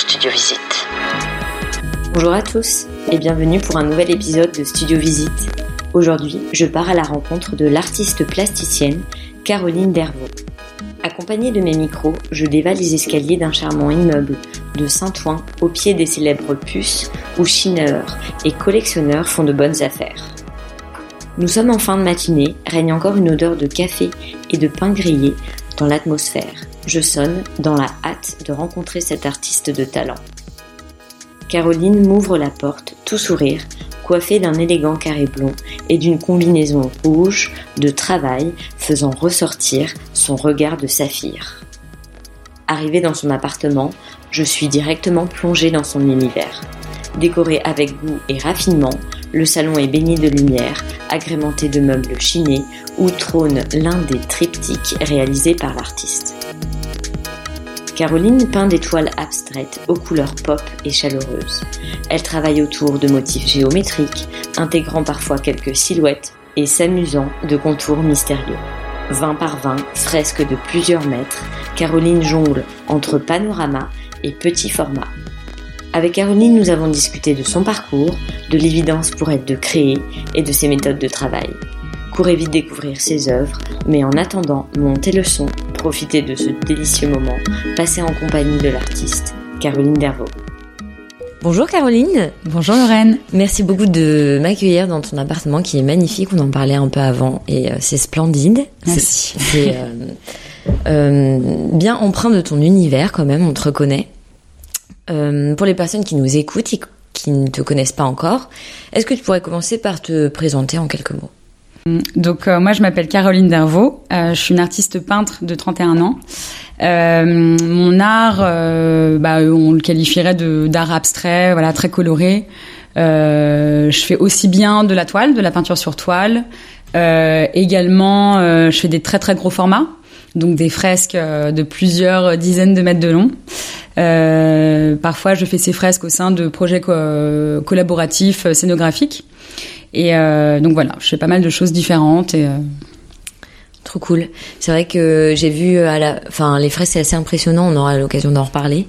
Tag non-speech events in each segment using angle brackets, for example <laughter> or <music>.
Studio Visite. Bonjour à tous et bienvenue pour un nouvel épisode de Studio Visite. Aujourd'hui, je pars à la rencontre de l'artiste plasticienne Caroline Dervaux. Accompagnée de mes micros, je dévale les escaliers d'un charmant immeuble de Saint-Ouen au pied des célèbres puces où chineurs et collectionneurs font de bonnes affaires. Nous sommes en fin de matinée, règne encore une odeur de café et de pain grillé dans l'atmosphère. Je sonne dans la hâte de rencontrer cet artiste de talent. Caroline m'ouvre la porte, tout sourire, coiffée d'un élégant carré blond et d'une combinaison rouge de travail faisant ressortir son regard de saphir. Arrivée dans son appartement, je suis directement plongée dans son univers. Décoré avec goût et raffinement, le salon est baigné de lumière, agrémenté de meubles chinés où trône l'un des triptyques réalisés par l'artiste. Caroline peint des toiles abstraites aux couleurs pop et chaleureuses. Elle travaille autour de motifs géométriques, intégrant parfois quelques silhouettes et s'amusant de contours mystérieux. 20 par 20, fresques de plusieurs mètres, Caroline jongle entre panorama et petit format. Avec Caroline, nous avons discuté de son parcours, de l'évidence pour elle de créer et de ses méthodes de travail. Courez vite découvrir ses œuvres, mais en attendant, montez le son, profitez de ce délicieux moment, passé en compagnie de l'artiste, Caroline Dervaux. Bonjour Caroline. Bonjour Lorraine. Merci beaucoup de m'accueillir dans ton appartement qui est magnifique. On en parlait un peu avant et euh, c'est splendide. Merci. C'est euh, euh, bien empreint de ton univers quand même, on te reconnaît. Euh, pour les personnes qui nous écoutent et qui ne te connaissent pas encore, est-ce que tu pourrais commencer par te présenter en quelques mots? Donc euh, moi je m'appelle Caroline Dervaux, euh, je suis une artiste peintre de 31 ans. Euh, mon art, euh, bah, on le qualifierait d'art abstrait, voilà très coloré. Je fais aussi bien de la toile, de la peinture sur toile. Également, je fais des très très gros formats, donc des fresques de plusieurs dizaines de mètres de long. Parfois, je fais ces fresques au sein de projets co- collaboratifs scénographiques. Et euh, donc voilà, je fais pas mal de choses différentes. Et, euh, Trop cool. C'est vrai que j'ai vu à la, enfin les fresques c'est assez impressionnant. On aura l'occasion d'en reparler,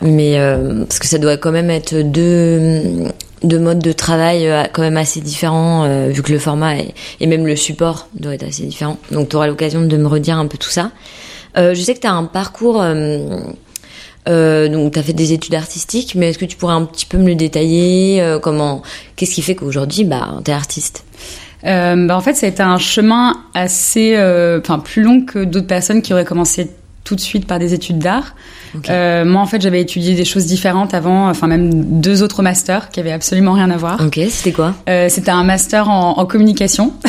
mais euh, parce que ça doit quand même être deux deux modes de travail euh, quand même assez différents euh, vu que le format et même le support doit être assez différent. Donc tu auras l'occasion de me redire un peu tout ça. Euh, je sais que tu as un parcours. Euh, donc, tu as fait des études artistiques, mais est-ce que tu pourrais un petit peu me le détailler euh, Comment Qu'est-ce qui fait qu'aujourd'hui, bah, t'es artiste? Euh, bah, en fait, ça a été un chemin assez, euh, enfin, plus long que d'autres personnes qui auraient commencé tout de suite par des études d'art. Euh, moi, en fait, j'avais étudié des choses différentes avant, enfin même deux autres masters qui avaient absolument rien à voir. Ok, c'était quoi? Euh, C'était un master en, en communication. <laughs>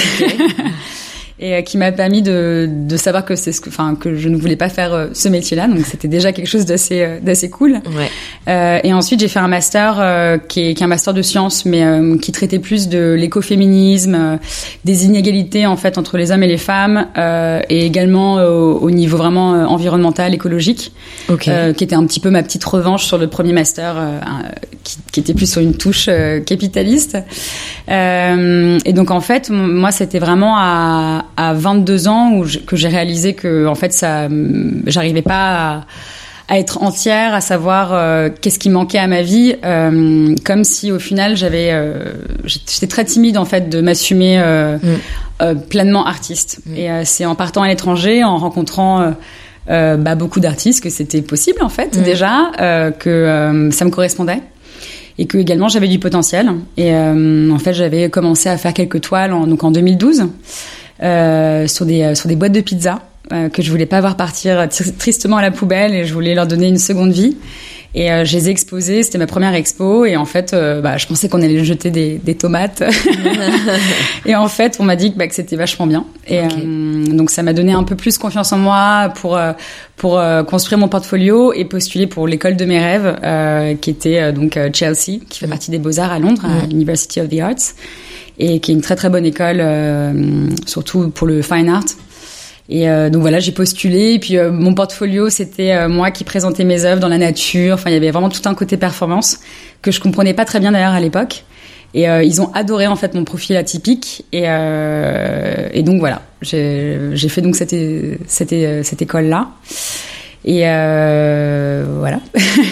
Et euh, qui m'a permis de, de savoir que c'est ce que, enfin, que je ne voulais pas faire euh, ce métier-là, donc c'était déjà quelque chose d'assez, euh, d'assez cool. Ouais. Euh, et ensuite, j'ai fait un master euh, qui, est, qui est un master de sciences, mais euh, qui traitait plus de l'écoféminisme, euh, des inégalités en fait entre les hommes et les femmes, euh, et également au, au niveau vraiment environnemental, écologique, Ok. euh, qui était un petit peu ma petite revanche sur le premier master, euh, qui, qui était plus sur une touche euh, capitaliste. Euh, et donc en fait, moi, c'était vraiment à, à 22 ans où je- que j'ai réalisé que en fait, ça, j'arrivais pas à à être entière, à savoir euh, qu'est-ce qui manquait à ma vie, euh, comme si au final j'avais, euh, j'étais très timide en fait de m'assumer Mm. pleinement artiste. Et euh, c'est en partant à l'étranger, en rencontrant bah, beaucoup d'artistes que c'était possible en fait Mm. déjà, que ça me correspondait. et que également j'avais du potentiel. Et en fait, j'avais commencé à faire quelques toiles en, donc en 2012 sur des sur des boîtes de pizza que je voulais pas voir partir tristement à la poubelle et je voulais leur donner une seconde vie. Et euh, je les ai exposés, c'était ma première expo. Et en fait, euh, bah, je pensais qu'on allait jeter des, des tomates. <laughs> et en fait, on m'a dit que, bah, que c'était vachement bien. Et euh, donc, ça m'a donné un peu plus confiance en moi pour pour construire mon portfolio et postuler pour l'école de mes rêves, qui était donc Chelsea, qui fait partie des Beaux Arts à Londres, à l'University of the Arts, et qui est une très très bonne école, surtout pour le fine art. Et euh, donc voilà, j'ai postulé. Et puis euh, mon portfolio, c'était euh, moi qui présentais mes œuvres dans la nature. Enfin, il y avait vraiment tout un côté performance que je comprenais pas très bien d'ailleurs à l'époque. Et ils ont adoré en fait mon profil atypique. Et, et donc voilà, j'ai fait donc cette, cette, cette école là. Et voilà.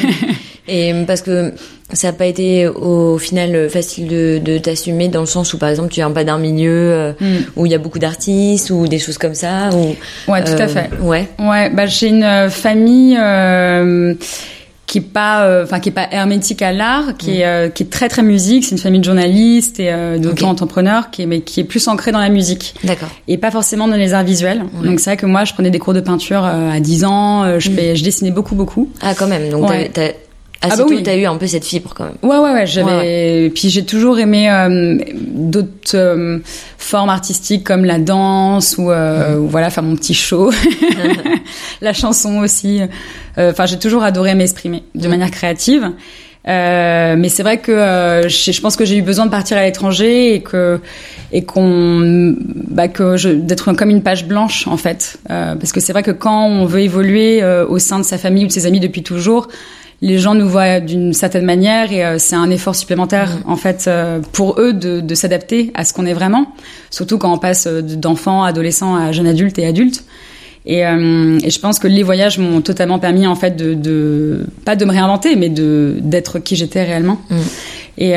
<laughs> et parce que ça n'a pas été au final facile de, de t'assumer dans le sens où par exemple tu viens pas d'un milieu euh, hmm. où il y a beaucoup d'artistes ou des choses comme ça ou ouais tout à euh, fait. ouais. Ouais bah j'ai une euh, famille euh, qui est pas enfin qui est pas hermétique à l'art qui est hmm. qui est très très musique. C'est une famille de journalistes et d'auto-entrepreneurs qui est mais qui est plus ancrée dans la musique. D'accord. Et pas forcément dans les arts visuels. Donc c'est vrai que moi je prenais des cours de peinture à 10 ans je fais je dessinais beaucoup beaucoup. Ah quand même. Donc ah, ah bah oui. t'as eu un peu cette fibre quand même. Ouais ouais ouais, j'avais puis j'ai toujours aimé euh, d'autres euh, formes artistiques comme la danse ou, euh, ou voilà faire mon petit show, <laughs> <laughs> la chanson aussi. Euh, enfin j'ai toujours adoré m'exprimer de manière créative. mais c'est vrai que je, pense que j'ai eu besoin de partir à l'étranger et que et qu'on bah, que je d'être comme une page blanche en fait parce que c'est vrai que quand on veut évoluer au sein de sa famille ou de ses amis depuis toujours les gens nous voient d'une certaine manière et euh, c'est un effort supplémentaire mm. en fait euh, pour eux de, de s'adapter à ce qu'on est vraiment, surtout quand on passe euh, d'enfants, adolescents à jeunes adultes et adultes. Et, et je pense que les voyages m'ont totalement permis en fait de, de, pas de me réinventer, mais de d'être qui j'étais réellement. Mm. Et,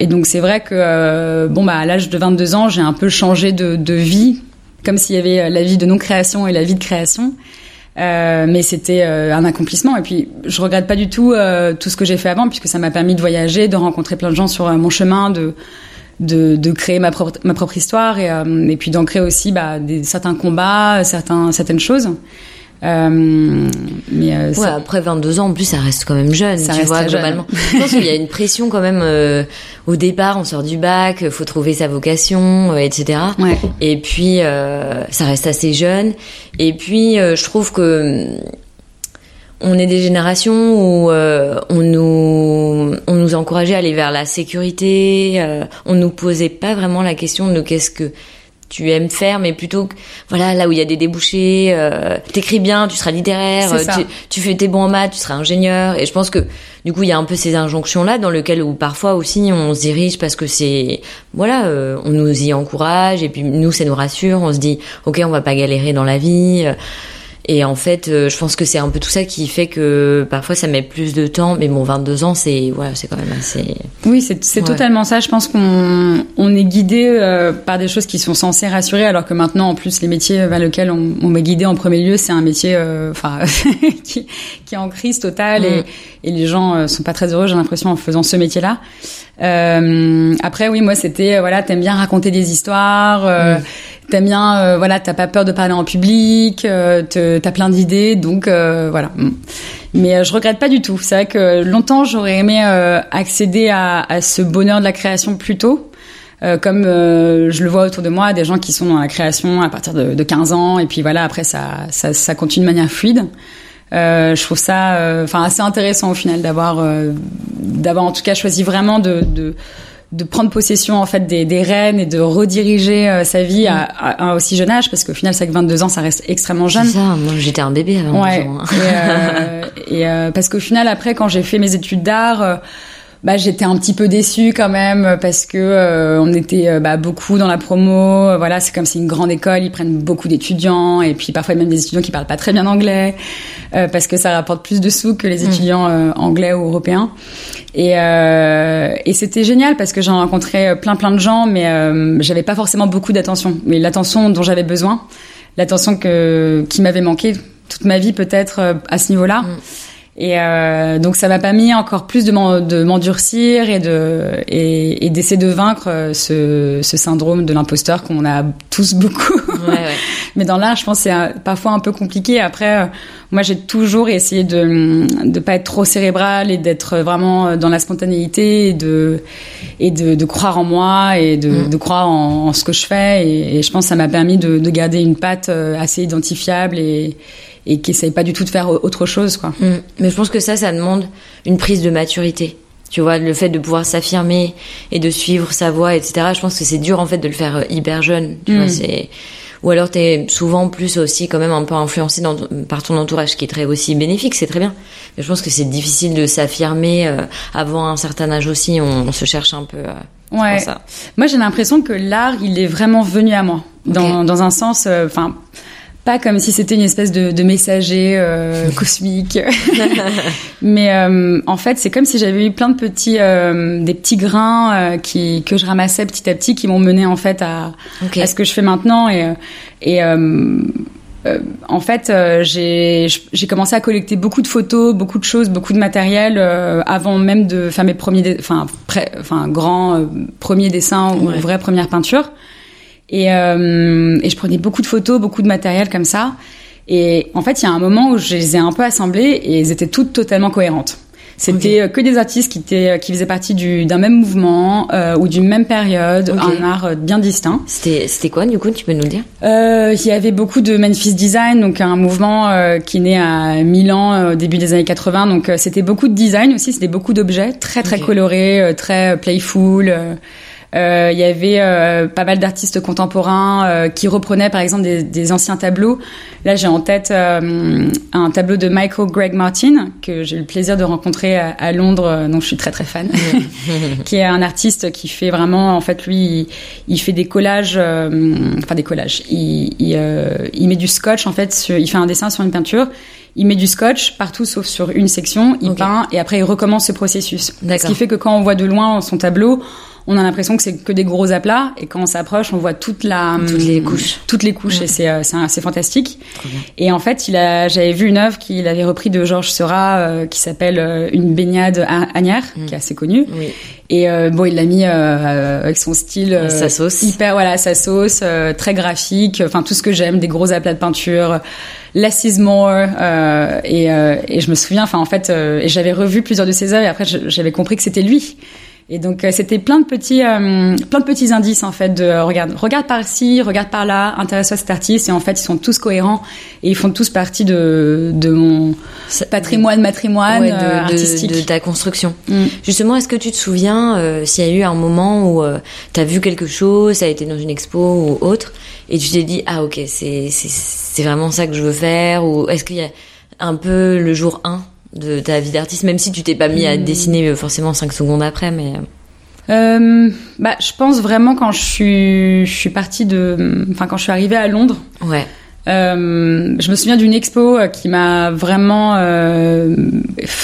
et, donc c'est vrai que bon bah à l'âge de 22 ans, j'ai un peu changé de, de vie, comme s'il y avait la vie de non création et la vie de création. Euh, mais c'était euh, un accomplissement et puis je regrette pas du tout euh, tout ce que j'ai fait avant puisque ça m'a permis de voyager, de rencontrer plein de gens sur mon chemin, de de, de créer ma propre ma propre histoire et, et puis d'ancrer aussi bah, des, certains combats, certains certaines choses. Euh, mais euh, ouais, après 22 ans, en plus, ça reste quand même jeune, ça tu vois, globalement. <laughs> Je pense qu'il y a une pression quand même euh, au départ, on sort du bac, faut trouver sa vocation, euh, etc. Ouais. Et puis, ça reste assez jeune. Et puis, je trouve que on est des générations où on nous on nous encourageait à aller vers la sécurité. on nous posait pas vraiment la question de qu'est-ce que tu aimes faire, mais plutôt voilà là où il y a des débouchés, euh, t'écris bien, tu seras littéraire, tu, tu, fais tes bons en maths, tu seras ingénieur. Et je pense que du coup il y a un peu ces injonctions là dans lesquelles où parfois aussi on se dirige parce que c'est voilà euh, on nous y encourage et puis nous ça nous rassure, on se dit ok on va pas galérer dans la vie. Et en fait, euh, je pense que c'est un peu tout ça qui fait que parfois ça met plus de temps. Mais bon, 22 ans, c'est voilà, c'est quand même assez. Oui, c'est c'est totalement ça. Je pense qu'on on est guidé euh, par des choses qui sont censées rassurer, alors que maintenant, en plus, les métiers vers lesquels on, on m'a guidé en premier lieu, c'est un métier, euh, enfin, <laughs> qui, qui, est en crise totale et, mm. et les gens sont pas très heureux. J'ai l'impression en faisant ce métier-là. Après, oui, moi, c'était voilà, t'aimes bien raconter des histoires. Mm t'aimes bien, euh, voilà, t'as pas peur de parler en public, euh, t'as plein d'idées, donc euh, voilà. Mm. Mais je regrette pas du tout. C'est vrai que longtemps j'aurais aimé accéder à, à, ce bonheur de la création plus tôt. comme je le vois autour de moi, des gens qui sont dans la création à partir de, de 15 ans, et puis voilà, après ça, ça, ça continue de manière fluide. Je trouve ça, enfin, assez intéressant au final d'avoir, d'avoir en tout cas choisi vraiment de, de de prendre possession en fait des, des rênes et de rediriger euh, sa vie à, à, un aussi jeune âge parce qu'au final c'est que 22 ans ça reste extrêmement jeune. ça, moi j'étais un bébé avant. Ouais. Ans, hein. Et, euh, et euh, parce qu'au final après quand j'ai fait mes études d'art bah, j'étais un petit peu déçue quand même parce que euh, on était euh, bah, beaucoup dans la promo. Voilà, c'est comme c'est une grande école, ils prennent beaucoup d'étudiants et puis parfois même des étudiants qui parlent pas très bien anglais euh, parce que ça rapporte plus de sous que les mm. étudiants anglais ou européens. Et, et c'était génial parce que j'ai rencontré plein plein de gens, mais j'avais pas forcément beaucoup d'attention. Mais l'attention dont j'avais besoin, l'attention que qui m'avait manqué toute ma vie peut-être à ce niveau-là. Mm. Et euh, donc ça m'a pas mis encore plus de m'en- de m'endurcir et de et, et d'essayer de vaincre euh, ce, ce syndrome de l'imposteur qu'on a tous <laughs> beaucoup. Ouais, ouais. Mais dans l'art, je pense que c'est parfois un peu compliqué. Après, euh, moi, j'ai toujours essayé de de pas être trop cérébral et d'être vraiment dans la spontanéité et de et de, de croire en moi et de, Mm. de croire en, en ce que je fais. Et, et je pense que ça m'a permis de, de garder une patte euh, assez identifiable et et qui essaye pas du tout de faire autre chose, quoi. Mm. Mais je pense que ça, ça demande une prise de maturité. Tu vois, le fait de pouvoir s'affirmer et de suivre sa voie, etc. Je pense que c'est dur en fait de le faire euh, hyper jeune. Tu Mm. vois, c'est ou alors t'es souvent plus aussi quand même un peu influencé dans par ton entourage, qui est très aussi bénéfique, c'est très bien. Mais je pense que c'est difficile de s'affirmer euh, avant un certain âge aussi. On, on se cherche un peu. euh, Ouais. ça. Moi, j'ai l'impression que l'art, il est vraiment venu à moi, dans, dans un sens, euh, enfin, pas comme si c'était une espèce de, de messager euh, <laughs> cosmique, <laughs> mais euh, en fait, c'est comme si j'avais eu plein de petits, euh, des petits grains euh, qui que je ramassais petit à petit, qui m'ont mené en fait à, à ce que je fais maintenant et euh, et euh, en fait, euh, j'ai j'ai commencé à collecter beaucoup de photos, beaucoup de choses, beaucoup de matériel euh, avant même de faire mes premiers, enfin, pré- enfin, grands premiers dessins ou Ouais. vraies premières peintures. Et, euh, et je prenais beaucoup de photos, beaucoup de matériel comme ça. Et en fait, il y a un moment où je les ai un peu assemblées et elles étaient toutes totalement cohérentes. C'était euh, que des artistes qui étaient qui faisaient partie du d'un même mouvement euh, ou d'une même période, Ok. un art euh, bien distinct. C'était c'était quoi du coup Tu peux nous dire? Euh, il y avait beaucoup de Memphis Design, donc un mouvement euh, qui naît à Milan euh, au début des années 80. Donc euh, c'était beaucoup de design aussi, c'était beaucoup d'objets très très colorés, euh, très euh, playful. Euh. Euh, Il y avait euh, pas mal d'artistes contemporains euh, qui reprenaient par exemple des, des anciens tableaux. Là, j'ai en tête euh, un tableau de Michael Greg Martin que j'ai eu le plaisir de rencontrer à, à Londres, euh, dont je suis très très fan, <laughs> qui est un artiste qui fait vraiment, en fait, lui, il, il fait des collages, euh, enfin des collages. Il, il, euh, il met du scotch en fait, sur, il fait un dessin sur une peinture. Il met du scotch partout sauf sur une section, il peint et après il recommence ce processus. Ce qui fait que quand on voit de loin son tableau, on a l'impression que c'est que des gros aplats et quand on s'approche, on voit toute la Toutes les hum, couches. toutes les couches Ouais. et c'est euh, c'est fantastique. Et en fait, il a j'avais vu une œuvre qu'il avait repris de Georges Seurat euh, qui s'appelle euh, une baignade à Agnières, Mm. qui est assez connue. Oui. Et euh, bon, il l'a mis euh, avec son style euh, Sa sauce. hyper voilà sa sauce euh, très graphique, enfin tout ce que j'aime, des gros aplats de peinture, less more. euh, et, euh, et je me souviens, enfin en fait, euh, et j'avais revu plusieurs de ses œuvres et après j'avais compris que c'était lui. Et donc euh, c'était plein de petits, euh, plein de petits indices en fait de euh, regarde, regarde par ci, regarde par là, intéresse-toi à cet artiste et en fait ils sont tous cohérents et ils font tous partie de de mon patrimoine matrimoine Ouais, de, euh, de- artistique. de ta construction. Mm. Justement, est-ce que tu te souviens euh, s'il y a eu un moment où euh, tu as vu quelque chose, ça a été dans une expo ou autre, et tu t'es dit ah ok c'est c'est c'est vraiment ça que je veux faire, ou est-ce qu'il y a un peu le jour 1 de ta vie d'artiste, même si tu t'es pas mis à Mm. dessiner euh, forcément 5 secondes après, mais euh, Euh, bah, je pense vraiment quand je suis, je suis partie de, enfin quand je suis arrivée à Londres, ouais, euh, je me souviens d'une expo qui m'a vraiment, euh,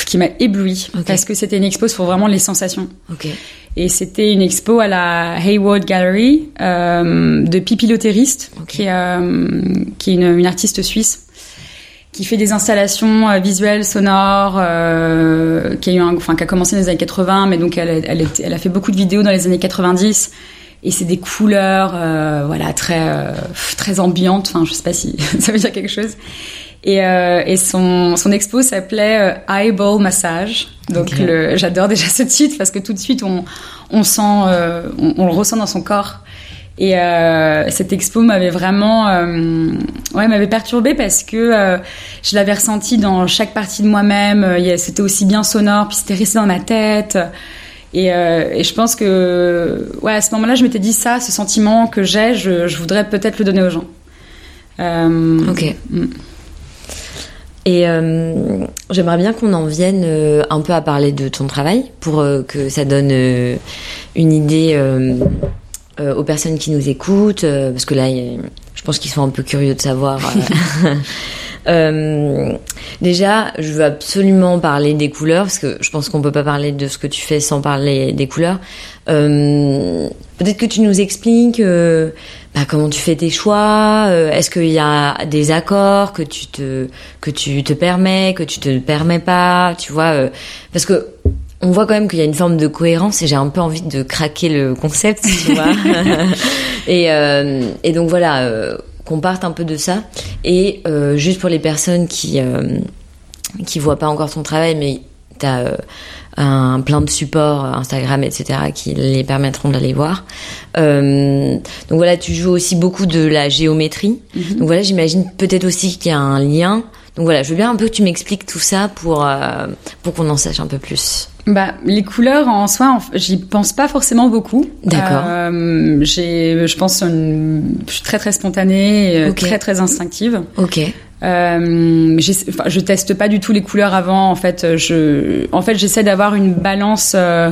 qui m'a éblouie Ok. parce que c'était une expo sur vraiment les sensations. ok, Et c'était une expo à la Hayward Gallery de Pipi Lotériste, Ok. qui est, qui est une, une artiste suisse qui fait des installations euh, visuelles, sonores, euh, qui a eu un, enfin qui a commencé dans les années 80, mais donc elle, a- elle, elle a fait beaucoup de vidéos dans les années 90. Et c'est des couleurs, euh, voilà, très euh, très ambiantes. Enfin, je sais pas si <laughs> ça veut dire quelque chose. Et, euh, et son, son expo s'appelait euh, Eyeball Massage. Donc Ok. le- j'adore déjà ce titre parce que tout de suite on, on sent, euh, on, on le ressent dans son corps. Et euh, cette expo m'avait vraiment, euh, ouais, m'avait perturbée parce que euh, je l'avais ressenti dans chaque partie de moi-même. C'était aussi bien sonore, puis c'était resté dans ma tête. Et, et je pense que, ouais, à ce moment-là, je m'étais dit ça, ce sentiment que j'ai, je, je voudrais peut-être le donner aux gens. Ok. Mm. Et euh, j'aimerais bien qu'on en vienne euh, un peu à parler de ton travail pour euh, que ça donne une idée euh, aux personnes qui nous écoutent, euh, parce que là, je pense qu'ils sont un peu curieux de savoir. euh, <laughs> euh, déjà, je veux absolument parler des couleurs parce que je pense qu'on peut pas parler de ce que tu fais sans parler des couleurs. Euh, Peut-être que tu nous expliques euh, bah, comment tu fais tes choix. Est-ce qu'il y a des accords que tu te que tu te permets, que tu te permets pas, tu vois euh, Parce que on voit quand même qu'il y a une forme de cohérence et j'ai un peu envie de craquer le concept, tu vois. <laughs> et, euh, et donc voilà, euh, qu'on parte un peu de ça. Et euh, juste pour les personnes qui qui voient pas encore ton travail, mais t'as un plein de supports Instagram, etc., qui les permettront d'aller voir. Euh, donc voilà, tu joues aussi beaucoup de la géométrie. Donc voilà, j'imagine peut-être aussi qu'il y a un lien. Donc voilà, je veux bien un peu que tu m'expliques tout ça pour euh, pour qu'on en sache un peu plus. Bah, les couleurs en soi, j'y pense pas forcément beaucoup. D'accord. Euh, j'ai, je pense, une- je suis très très spontanée, euh, très très instinctive. Ok. Euh, enfin, je teste pas du tout les couleurs avant. En fait, je, en fait, j'essaie d'avoir une balance euh,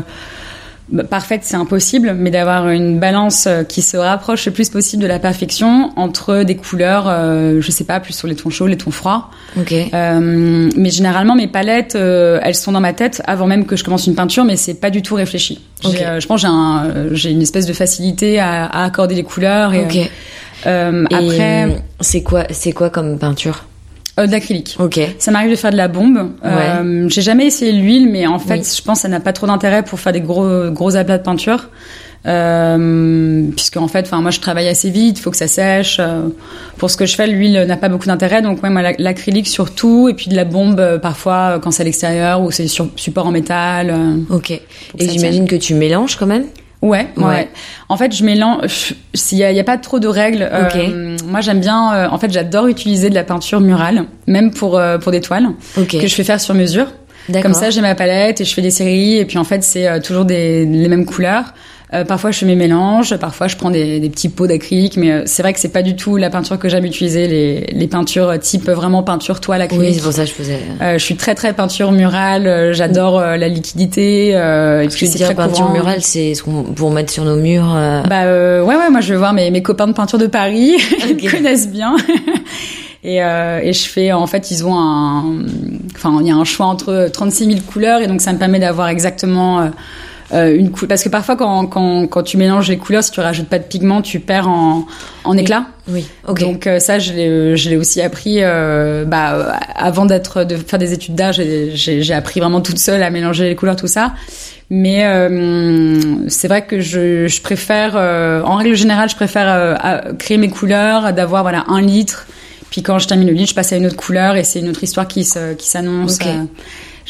parfaite, c'est impossible, mais d'avoir une balance euh, qui se rapproche le plus possible de la perfection entre des couleurs, euh, je sais pas, plus sur les tons chauds, les tons froids. Ok. Euh, mais généralement, mes palettes, euh, elles sont dans ma tête avant même que je commence une peinture, mais c'est pas du tout réfléchi. J'ai, Ok. euh, je pense que j'ai, un, j'ai une espèce de facilité à, à accorder les couleurs. Et, après, c'est quoi c'est quoi comme peinture? Euh, de l'acrylique. Ok. Ça m'arrive de faire de la bombe. Euh, j'ai jamais essayé l'huile, mais en fait, Oui. je pense que ça n'a pas trop d'intérêt pour faire des gros gros aplats de peinture. Euh, puisque en fait, enfin moi je travaille assez vite, il faut que ça sèche. Euh, pour ce que je fais, l'huile n'a pas beaucoup d'intérêt, donc ouais, moi la- l'acrylique surtout, et puis de la bombe euh, parfois quand c'est à l'extérieur ou c'est sur support en métal. Ok. Et j'imagine que tu mélanges quand même? Ouais, ouais, Ouais. En fait, je mélange. S'il y a, il y a pas trop de règles. euh, moi, j'aime bien. euh, en fait, j'adore utiliser de la peinture murale, même pour euh, pour des toiles que je fais faire sur mesure. Comme ça, j'ai ma palette et je fais des séries. Et puis en fait, c'est toujours des, les mêmes couleurs. Euh, parfois, je fais mes mélanges. Parfois, je prends des, des petits pots d'acrylique. Mais euh, c'est vrai que c'est pas du tout la peinture que j'aime utiliser. Les, les peintures type vraiment peinture toile Oui, acrylique. c'est pour ça que je faisais. Euh, je suis très très peinture murale. euh, J'adore euh, la liquidité. Euh, et Parce puis que dire peinture courant. murale, c'est ce qu'on pour mettre sur nos murs. euh, Bah euh, ouais ouais moi je vais voir mes, mes copains de peinture de Paris <laughs> Ok. ils connaissent bien <laughs> et, euh, et je fais en fait ils ont un enfin il y a un choix entre 36 000 couleurs et donc ça me permet d'avoir exactement euh, euh, une couleur parce que parfois quand, quand quand tu mélanges les couleurs si tu rajoutes pas de pigments tu perds en en éclat Oui. Ok. donc euh, ça je l'ai je l'ai aussi appris euh, bah euh, avant d'être de faire des études d'art j'ai j'ai j'ai appris vraiment toute seule à mélanger les couleurs tout ça mais euh, c'est vrai que je, je préfère, euh, en règle générale, je préfère euh, créer mes couleurs, d'avoir voilà un litre. Puis quand je termine le litre, je passe à une autre couleur et c'est une autre histoire qui se, qui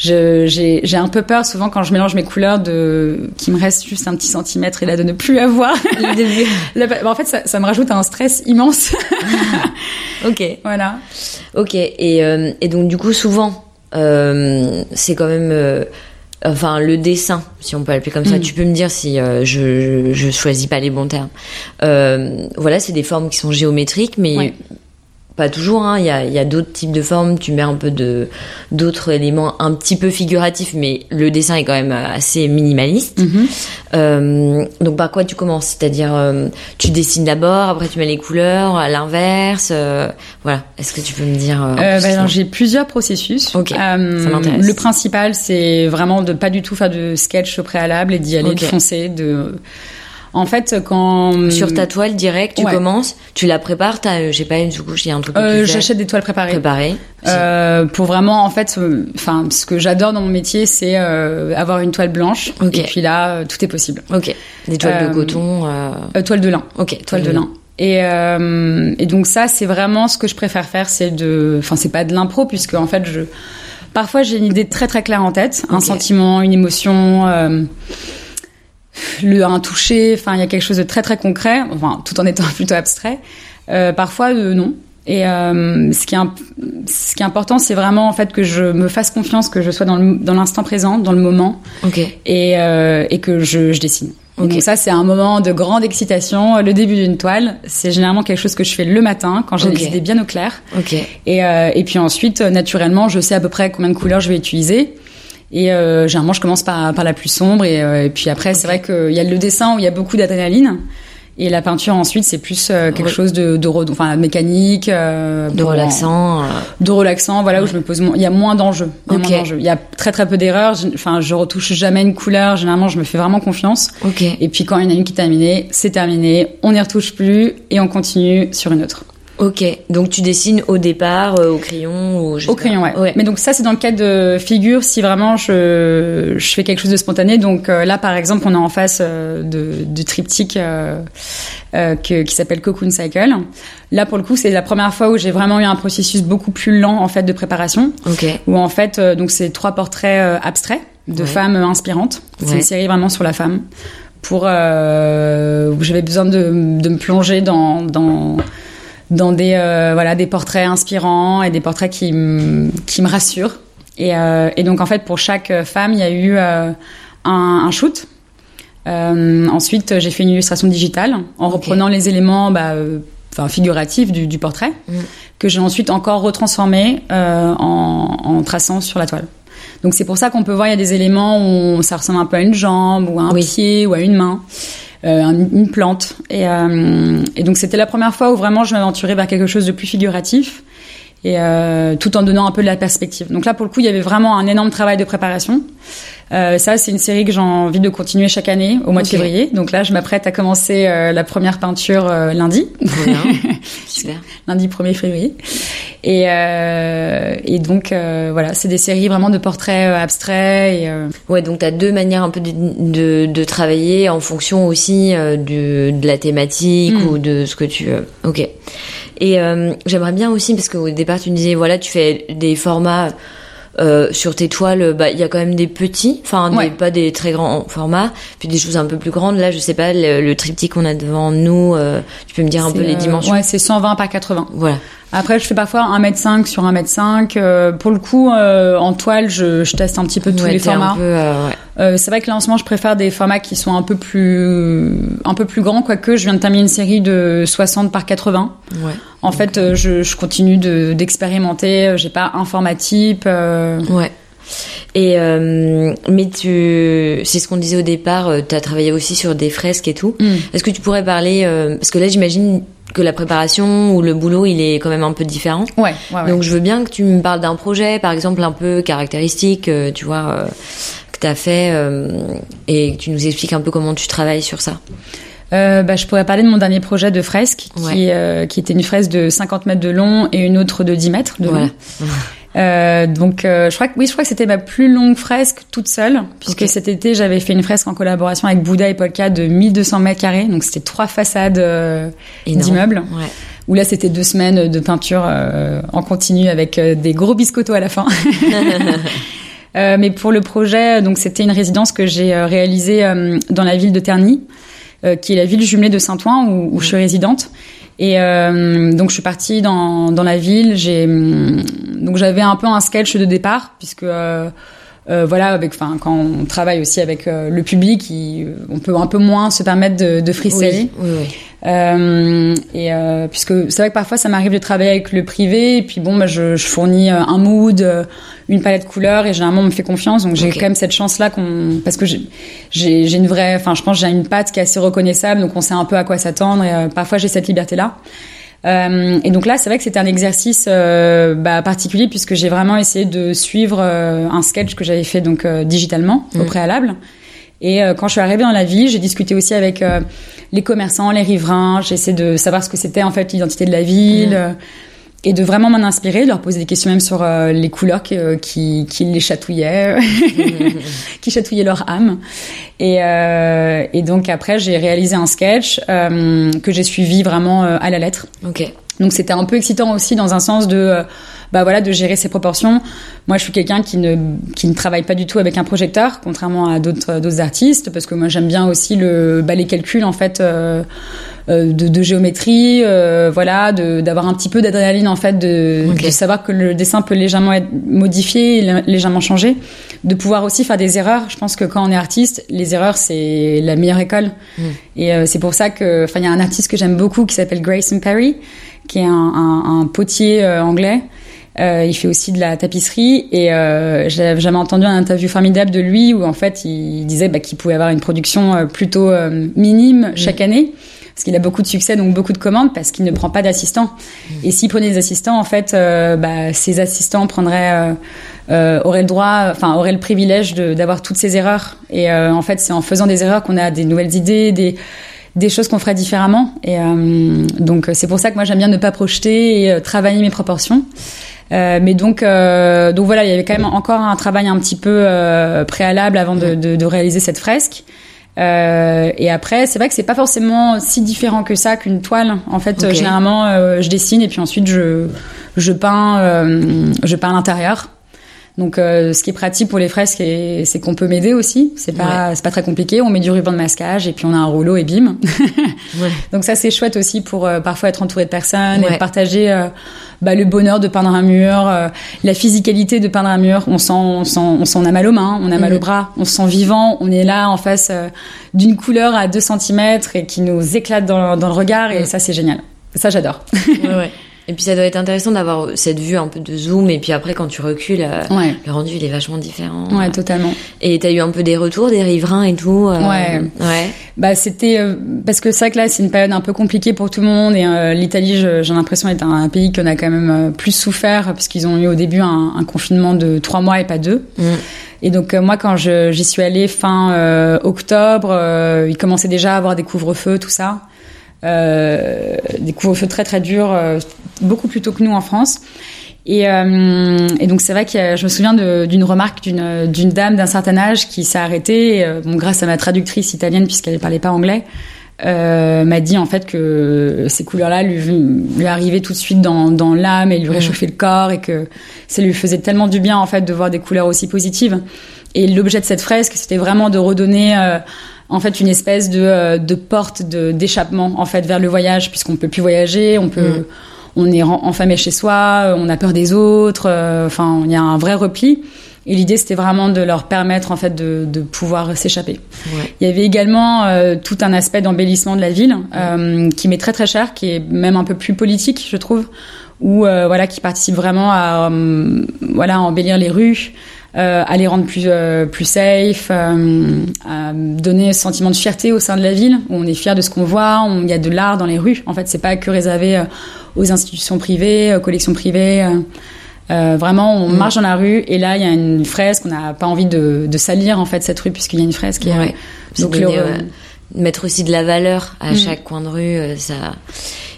J'ai un peu peur souvent quand je mélange mes couleurs de qu'il me reste juste un petit centimètre et là de ne plus avoir. <laughs> Le <laughs> bah, en fait, ça, ça me rajoute un stress immense. <laughs> ok. voilà. Ok. Et euh, et donc du coup souvent euh, c'est quand même euh, enfin le dessin si on peut l'appeler comme ça. Mm. Tu peux me dire si je, je je choisis pas les bons termes. Voilà, c'est des formes qui sont géométriques, mais Ouais. Pas toujours. hein. Il y a, il y a d'autres types de formes. Tu mets un peu de d'autres éléments un petit peu figuratifs, mais le dessin est quand même assez minimaliste. Mhm. Euh, donc par quoi tu commences? C'est-à-dire euh, tu dessines d'abord, après tu mets les couleurs, à l'inverse. euh, voilà. Est-ce que tu peux me dire euh, Euh, bah, j'ai plusieurs processus. Ok, Euh, ça m'intéresse. Le principal, c'est vraiment de pas du tout faire de sketch au préalable et d'y aller, de foncer. De... En fait, quand Sur ta toile direct, tu Ouais. commences, tu la prépares, t'as, euh, je sais pas, il y a un truc euh, j'achète des toiles préparées. préparer. Euh, pour vraiment, en fait, enfin, ce que j'adore dans mon métier, c'est euh, avoir une toile blanche. Ok. Et puis là, tout est possible. Ok. Des toiles de coton. toile de lin. Ok. toile de lin. Et, et donc ça, c'est vraiment ce que je préfère faire, c'est de, enfin c'est pas de l'impro puisque en fait je, parfois j'ai une idée très très claire en tête, un sentiment, une émotion, le un toucher, enfin il y a quelque chose de très très concret, enfin tout en étant <laughs> plutôt abstrait. Euh, parfois euh, non. Et euh, ce qui est imp- ce qui est important, c'est vraiment en fait que je me fasse confiance, que je sois dans le- dans l'instant présent, dans le moment, et, et que je, je dessine. Donc ça, c'est un moment de grande excitation. Le début d'une toile, c'est généralement quelque chose que je fais le matin quand j'ai Ok. les idées bien au clair. Et, et puis ensuite, naturellement, je sais à peu près combien de couleurs je vais utiliser. Et euh, généralement, je commence par, par la plus sombre. Et, euh, et puis après, c'est vrai qu'il y a le dessin où il y a beaucoup d'adrénaline. Et la peinture ensuite, c'est plus euh, quelque chose de, de, re- enfin, mécanique, euh, De pour- relaxant. euh, de relaxant, voilà où je me pose. Il y a moins d'enjeux. Il y a Ok. moins d'enjeux. Il y a très très peu d'erreurs. Enfin, je retouche jamais une couleur. Généralement, je me fais vraiment confiance. Ok. Et puis quand il y en a une qui est terminée, c'est terminé. On n'y retouche plus et on continue sur une autre. Ok. Donc tu dessines au départ euh, au crayon ou je sais Au crayon, ouais. Mais donc ça, c'est dans le cas de figure, si vraiment je, je fais quelque chose de spontané. Donc euh, là, par exemple, on est en face euh, de, du triptyque euh, euh, que- qui s'appelle Cocoon Cycle. Là, pour le coup, c'est la première fois où j'ai vraiment eu un processus beaucoup plus lent en fait de préparation, Ok. où en fait, euh, donc c'est trois portraits abstraits de Ouais. femmes inspirantes. C'est Ouais. une série vraiment sur la femme. Pour euh, où j'avais besoin de, de me plonger dans dans dans des euh, voilà des portraits inspirants et des portraits qui me qui me rassurent. Et, euh, et donc en fait pour chaque femme il y a eu euh, un, un shoot. Euh, ensuite j'ai fait une illustration digitale en reprenant les éléments bah, euh, enfin figuratifs du, du portrait Mm. que j'ai ensuite encore retransformé euh, en, en traçant sur la toile. Donc c'est pour ça qu'on peut voir il y a des éléments où ça ressemble un peu à une jambe ou à un Oui. pied ou à une main une plante. Et, euh, et donc c'était la première fois où vraiment je m'aventurais vers quelque chose de plus figuratif et euh, tout en donnant un peu de la perspective. Donc là pour le coup il y avait vraiment un énorme travail de préparation. Euh, ça c'est une série que j'ai envie de continuer chaque année au mois de février. Donc là je m'apprête à commencer euh, la première peinture euh, lundi, bien. <laughs> Super. lundi 1er février. Et, euh, et donc euh, voilà c'est des séries vraiment de portraits abstraits et euh, Ouais, donc tu as deux manières un peu de, de, de travailler en fonction aussi euh, du, de la thématique Mm. ou de ce que tu... euh, ok. Et euh, j'aimerais bien aussi, parce qu'au départ tu me disais, voilà, tu fais des formats... euh, sur tes toiles, bah il y a quand même des petits, enfin Ouais. pas des très grands formats, puis des choses un peu plus grandes. Là, je sais pas, le, le triptyque qu'on a devant nous, euh, tu peux me dire un peu les euh, dimensions? Ouais c'est 120 par 80. Voilà. Après, je fais parfois 1m5 sur 1m5. Euh, pour le coup, euh, en toile, je, je teste un petit peu tous Ouais, les formats. euh, ouais. Euh, c'est vrai que là, en ce moment, je préfère des formats qui sont un peu plus, un peu plus grands, quoique je viens de terminer une série de 60 par 80. Ouais. En fait, euh, je, je continue de, d'expérimenter. Euh, J'ai pas un format type. euh, Ouais. Et euh, mais tu, c'est ce qu'on disait au départ. tu as travaillé aussi sur des fresques et tout. hmm. Est-ce que tu pourrais parler euh, parce que là j'imagine que la préparation ou le boulot il est quand même un peu différent. Ouais, ouais, ouais. Donc je veux bien que tu me parles d'un projet, par exemple un peu caractéristique, euh, tu vois, euh, que t'as fait euh, et que tu nous expliques un peu comment tu travailles sur ça. Bah, je pourrais parler de mon dernier projet de fresque, qui, qui était une fresque de 50 mètres de long et une autre de 10 mètres de long. Euh, donc, euh, je crois que oui, je crois que c'était ma plus longue fresque toute seule, puisque cet été j'avais fait une fresque en collaboration avec Bouddha et Polka de 1200 mètres carrés. Donc c'était trois façades euh, d'immeubles. Ouais. Où là c'était deux semaines de peinture euh, en continu avec euh, des gros biscottos à la fin. <laughs> Euh, mais pour le projet, donc c'était une résidence que j'ai réalisée dans la ville de Terny, qui est la ville jumelée de Saint-Ouen où, où je suis résidente. Et euh, donc je suis partie dans, dans la ville. J'ai hum, donc j'avais un peu un sketch de départ puisque euh, euh, voilà avec enfin quand on travaille aussi avec euh, le public, il- on peut un peu moins se permettre de, de freestyler. Oui, oui, oui. Euh, et euh, puisque c'est vrai que parfois ça m'arrive de travailler avec le privé et puis bon bah, je, je fournis euh, un mood euh, une palette couleurs et généralement on me fait confiance donc j'ai quand même cette chance là qu'on parce que j'ai une vraie enfin je pense j'ai une patte qui est assez reconnaissable donc on sait un peu à quoi s'attendre et euh, parfois j'ai cette liberté là euh, et donc là, c'est vrai que c'était un exercice euh, bah, particulier puisque j'ai vraiment essayé de suivre euh, un sketch que j'avais fait donc euh, digitalement au Mm. préalable. Et euh, quand je suis arrivée dans la ville, j'ai discuté aussi avec euh, les commerçants, les riverains. J'ai essayé de savoir ce que c'était en fait l'identité de la ville Mm. Et de vraiment m'en inspirer, de leur poser des questions même sur euh, les couleurs qui, euh, qui, qui les chatouillaient, <laughs> qui chatouillaient leur âme. Et, euh, et donc après, j'ai réalisé un sketch euh, que j'ai suivi vraiment à la lettre. Ok. Donc c'était un peu excitant aussi dans un sens de bah voilà de gérer ses proportions. Moi je suis quelqu'un qui ne qui ne travaille pas du tout avec un projecteur contrairement à d'autres d'autres artistes parce que moi j'aime bien aussi le bah, les calculs en fait de, de géométrie euh, voilà d'avoir un petit peu d'adrénaline en fait de, savoir que le dessin peut légèrement être modifié légèrement changé. De pouvoir aussi faire des erreurs. Je pense que quand on est artiste les erreurs c'est la meilleure école. Mm. et euh, c'est pour ça que enfin il y a un artiste que j'aime beaucoup qui s'appelle Grayson Perry qui est un, un, un potier euh, anglais. Euh, il fait aussi de la tapisserie. Et euh, j'avais jamais entendu un interview formidable de lui où en fait il disait bah, qu'il pouvait avoir une production euh, plutôt euh, minime chaque année parce qu'il a beaucoup de succès, donc beaucoup de commandes, parce qu'il ne prend pas d'assistants. Et s'il prenait des assistants, en fait, euh, bah, ces assistants prendraient, euh, euh, auraient le droit, enfin, auraient le privilège d'avoir toutes ces erreurs. Et euh, en fait, c'est en faisant des erreurs qu'on a des nouvelles idées, des des choses qu'on ferait différemment. Et euh, donc, c'est pour ça que moi, j'aime bien ne pas projeter et travailler mes proportions. Euh, mais donc, euh, donc voilà, il y avait quand même encore un travail un petit peu euh, préalable avant de, de, de réaliser cette fresque. Euh, et après, c'est vrai que c'est pas forcément si différent que ça qu'une toile. En fait, euh, généralement, euh, je dessine et puis ensuite je je peins euh, je peins l'intérieur. Donc, euh, ce qui est pratique pour les fresques, c'est qu'on peut m'aider aussi. C'est pas c'est pas très compliqué. On met du ruban de masquage et puis on a un rouleau et bim. <laughs> Ouais. Donc ça, c'est chouette aussi pour euh, parfois être entouré de personnes et Ouais. partager euh, bah, le bonheur de peindre un mur, la physicalité de peindre un mur. On sent, on sent, on sent, on a mal aux mains, on a mal Mhm. au bras, on se sent vivant. On est là en face d'une couleur à 2 cm et qui nous éclate dans, dans le regard et ça, c'est génial. Ça, j'adore. Ouais. <laughs> Et puis ça doit être intéressant d'avoir cette vue un peu de zoom et puis après quand tu recules, euh, Ouais. le rendu il est vachement différent. Ouais, totalement. Et t'as eu un peu des retours des riverains et tout. euh, Ouais. Ouais. Bah c'était euh, parce que vrai que là c'est une période un peu compliquée pour tout le monde et l'Italie j'ai l'impression est un, un pays qu'on a quand même plus souffert puisqu'ils ont eu au début un, un confinement de trois mois et pas deux. Mm. Et donc euh, moi quand j'y suis allée fin euh, octobre, euh, ils commençaient déjà à avoir des couvre-feux tout ça, des couvre-feux très très durs, euh, beaucoup plus tôt que nous en France. Et, euh, et donc c'est vrai que euh, je me souviens d'une remarque d'une dame d'un certain âge qui s'est arrêtée, euh, bon, grâce à ma traductrice italienne puisqu'elle ne parlait pas anglais, euh, m'a dit en fait que ces couleurs-là lui, lui arrivaient tout de suite dans, dans l'âme et lui réchauffaient le corps et que ça lui faisait tellement du bien en fait de voir des couleurs aussi positives. Et l'objet de cette fresque, c'était vraiment de redonner euh, en fait une espèce de, euh, de porte de d'échappement en fait vers le voyage puisqu'on peut plus voyager, on peut Mm. on est enfermé chez soi, on a peur des autres, euh, enfin il y a un vrai repli. Et l'idée c'était vraiment de leur permettre en fait de, de pouvoir s'échapper. Ouais. Il y avait également euh, tout un aspect d'embellissement de la ville euh, qui m'est très très cher, qui est même un peu plus politique je trouve, ou euh, voilà qui participe vraiment à euh, voilà à embellir les rues, euh, à les rendre plus euh, plus safe, euh, à donner ce sentiment de fierté au sein de la ville où on est fier de ce qu'on voit, il y a de l'art dans les rues. En fait, c'est pas que réservé euh, aux institutions privées, aux collections privées. euh, vraiment, on Mm. marche dans la rue et là, il y a une fresque. On n'a pas envie de, de salir en fait cette rue puisqu'il y a une fresque. Et, euh, Ouais. Donc donner, mettre aussi de la valeur à Mm. chaque coin de rue, ça.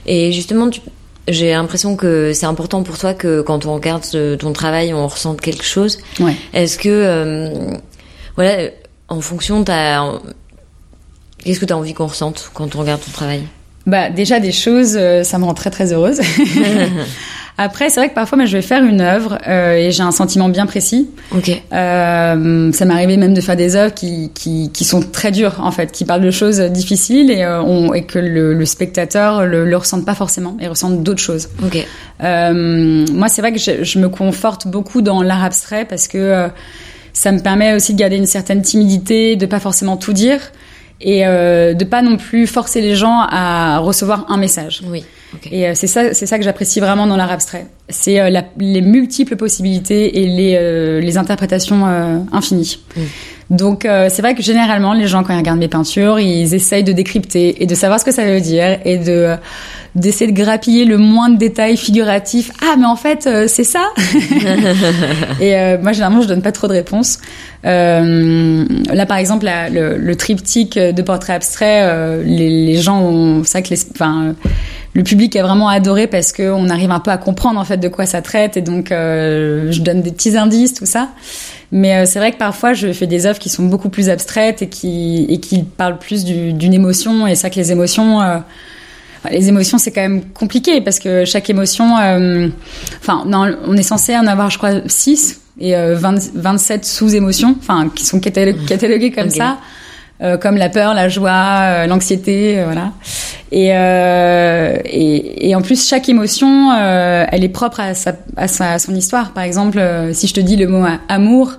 Et justement, tu- j'ai l'impression que c'est important pour toi que quand on regarde ce- ton travail, on ressente quelque chose. ouais. Est-ce que, euh, voilà, en fonction, t'as, qu'est-ce que t'as envie qu'on ressente quand on regarde ton travail? Bah déjà des choses, euh, ça me rend très très heureuse. <laughs> Après, c'est vrai que parfois, moi, je vais faire une œuvre euh, et j'ai un sentiment bien précis. Ok. Euh, ça m'est arrivé même de faire des œuvres qui, qui, qui sont très dures, en fait, qui parlent de choses difficiles et, euh, on, et que le, le spectateur le, le ressente pas forcément et ressente d'autres choses. Ok. Euh, moi, c'est vrai que je, je me conforte beaucoup dans l'art abstrait parce que ça me permet aussi de garder une certaine timidité, de pas forcément tout dire et euh, de pas non plus forcer les gens à recevoir un message. Oui. Et euh, c'est ça, c'est ça que j'apprécie vraiment dans l'art abstrait. C'est euh, les multiples possibilités et les, euh, les interprétations infinies. Mm. Donc euh, c'est vrai que généralement les gens quand ils regardent mes peintures, ils essayent de décrypter et de savoir ce que ça veut dire et de euh, d'essayer de grappiller le moins de détails figuratifs. Ah mais en fait euh, c'est ça. <laughs> <laughs> et euh, moi généralement je donne pas trop de réponses. Euh, là par exemple la- le, le triptyque de portraits abstraits, euh, les, les gens ont, vrai que les, enfin le public a vraiment adoré parce que on arrive un peu à comprendre en fait de quoi ça traite et donc euh, je donne des petits indices tout ça. Mais euh, c'est vrai que parfois je fais des œuvres qui sont beaucoup plus abstraites et qui et qui parlent plus du- d'une émotion et vrai que les émotions euh, les émotions, c'est quand même compliqué parce que chaque émotion, euh, enfin, non, on est censé en avoir, je crois, 6 et euh, 20 27 sous-émotions, enfin, qui sont cataloguées, cataloguées comme ça, euh, comme la peur, la joie, euh, l'anxiété, euh, voilà. Et, euh, et, et en plus, chaque émotion, euh, elle est propre à, sa, à, sa, à son histoire. Par exemple, si je te dis le mot amour,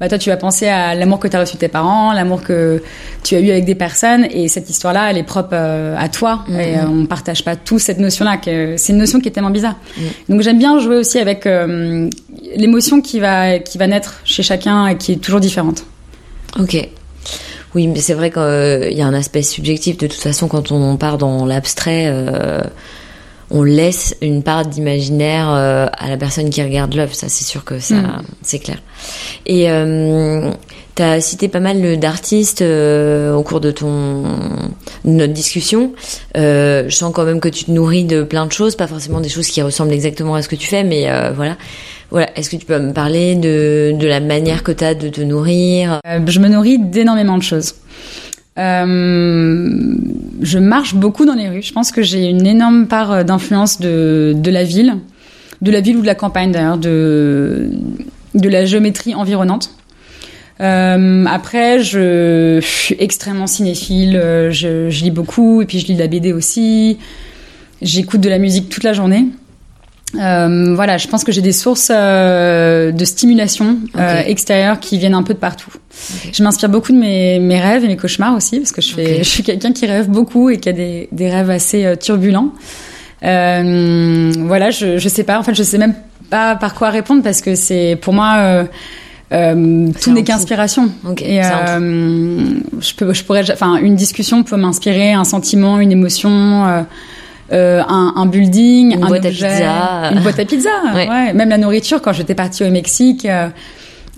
bah toi tu vas penser à l'amour que tu as reçu de tes parents, l'amour que tu as eu avec des personnes et cette histoire-là elle est propre euh, à toi Mhm. et euh, on partage pas tous cette notion-là que c'est une notion qui est tellement bizarre. Donc j'aime bien jouer aussi avec euh, l'émotion qui va qui va naître chez chacun et qui est toujours différente. Ok. Oui, mais c'est vrai qu'il y a un aspect subjectif. De toute façon, quand on part dans l'abstrait, euh, on laisse une part d'imaginaire euh, à la personne qui regarde l'œuvre. Ça, c'est sûr que ça, Mm. c'est clair. Et euh, tu as cité pas mal d'artistes euh, au cours de ton de notre discussion. Euh, je sens quand même que tu te nourris de plein de choses, pas forcément des choses qui ressemblent exactement à ce que tu fais, mais euh, voilà. Voilà. Est-ce que tu peux me parler de, de la manière que tu as de te nourrir? Euh, je me nourris d'énormément de choses. Euh, je marche beaucoup dans les rues. Je pense que j'ai une énorme part euh, d'influence de, de la ville, de la ville ou de la campagne d'ailleurs, de, de la géométrie environnante. Euh, après, je, suis extrêmement cinéphile. je lis beaucoup et puis je lis de la BD aussi. J'écoute de la musique toute la journée. Euh, voilà, je pense que j'ai des sources euh, de stimulation euh, Ok. extérieures qui viennent un peu de partout. Je m'inspire beaucoup de mes, mes rêves et mes cauchemars aussi, parce que je, fais, <laughs> je suis quelqu'un qui rêve beaucoup et qui a des, des rêves assez euh, turbulents. Euh, voilà, je, je sais pas, en fait, je sais même pas par quoi répondre parce que c'est pour moi. Euh, euh, tout n'est qu'inspiration. Ok, Et c'est un euh, je peux, je pourrais, enfin, une discussion peut m'inspirer un sentiment, une émotion, euh, euh, un, un building, Une un boîte à pizza. une boîte à pizza. <laughs> Ouais. ouais. Même la nourriture. Quand j'étais partie au Mexique, euh,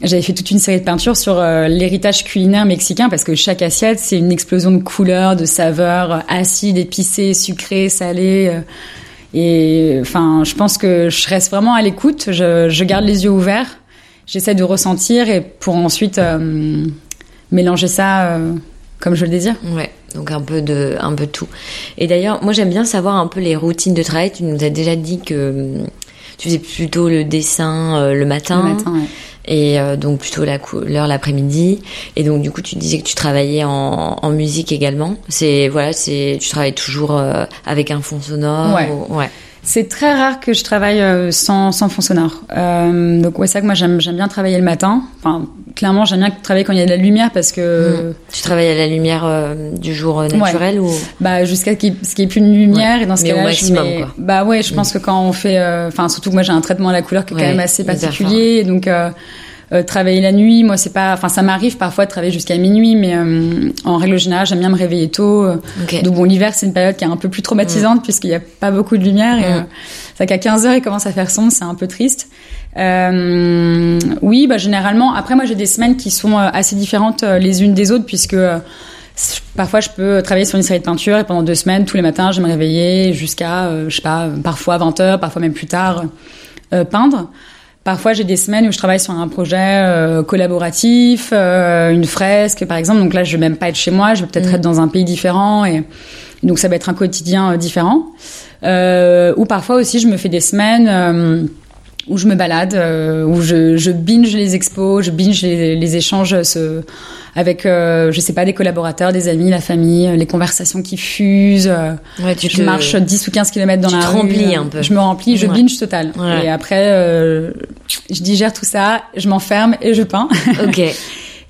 j'avais fait toute une série de peintures sur euh, l'héritage culinaire mexicain parce que chaque assiette c'est une explosion de couleurs, de saveurs, euh, acides, épicées, sucrées, salées. et enfin, je pense que je reste vraiment à l'écoute. Je, je garde les yeux ouverts. J'essaie de ressentir et pour ensuite mélanger ça comme je le désire. Ouais, donc un peu de, un peu de tout. Et d'ailleurs, moi j'aime bien savoir un peu les routines de travail. Tu nous as déjà dit que tu faisais plutôt le dessin euh, le matin, Le matin, ouais. et euh, donc plutôt la couleur l'après-midi. Et donc du coup, tu disais que tu travaillais en, en musique également. C'est voilà, c'est tu travailles toujours euh, avec un fond sonore. Ouais. ou- ouais. C'est très rare que je travaille euh, sans, sans fond sonore. Euh, donc ouais, c'est ça que moi j'aime bien travailler le matin. Enfin, clairement, j'aime bien travailler quand il y a de la lumière parce que Tu travailles à la lumière euh, du jour euh, naturel ou? Bah jusqu'à ce qu'il ce qu'il y ait plus de lumière Ouais, et dans ce au cas-là je maximum, mets- quoi. bah ouais je pense que quand on fait euh, enfin surtout que moi j'ai un traitement à la couleur qui est quand même assez particulier donc euh, travailler la nuit. Moi c'est pas enfin ça m'arrive parfois de travailler jusqu'à minuit mais euh, en règle générale j'aime bien me réveiller tôt. Donc bon l'hiver c'est une période qui est un peu plus traumatisante puisqu'il y a pas beaucoup de lumière et Mm. euh, c'est qu'à 15 heures il commence à faire sombre c'est un peu triste. Euh, oui bah généralement après moi j'ai des semaines qui sont euh, assez différentes euh, les unes des autres puisque euh, Parfois, je peux travailler sur une série de peintures et pendant deux semaines, tous les matins, je vais me réveiller jusqu'à, je sais pas, parfois 20 heures, parfois même plus tard, peindre. Parfois, j'ai des semaines où je travaille sur un projet euh, collaboratif, euh, une fresque, par exemple. Donc là, je vais même pas être chez moi, je vais peut-être Mm. être dans un pays différent et donc ça va être un quotidien euh, différent. Euh, ou parfois aussi, je me fais des semaines. Où je me balade, euh, où je, je binge les expos, je binge les, les échanges ce, avec, euh, je sais pas, des collaborateurs, des amis, la famille, euh, les conversations qui fusent. euh, Ouais, tu je te- marche 10 ou 15 kilomètres dans tu la te rue. remplis un peu. Je me remplis, je Ouais. binge total. Ouais. Et après, euh, je digère tout ça, je m'enferme et je peins. Ok. <laughs>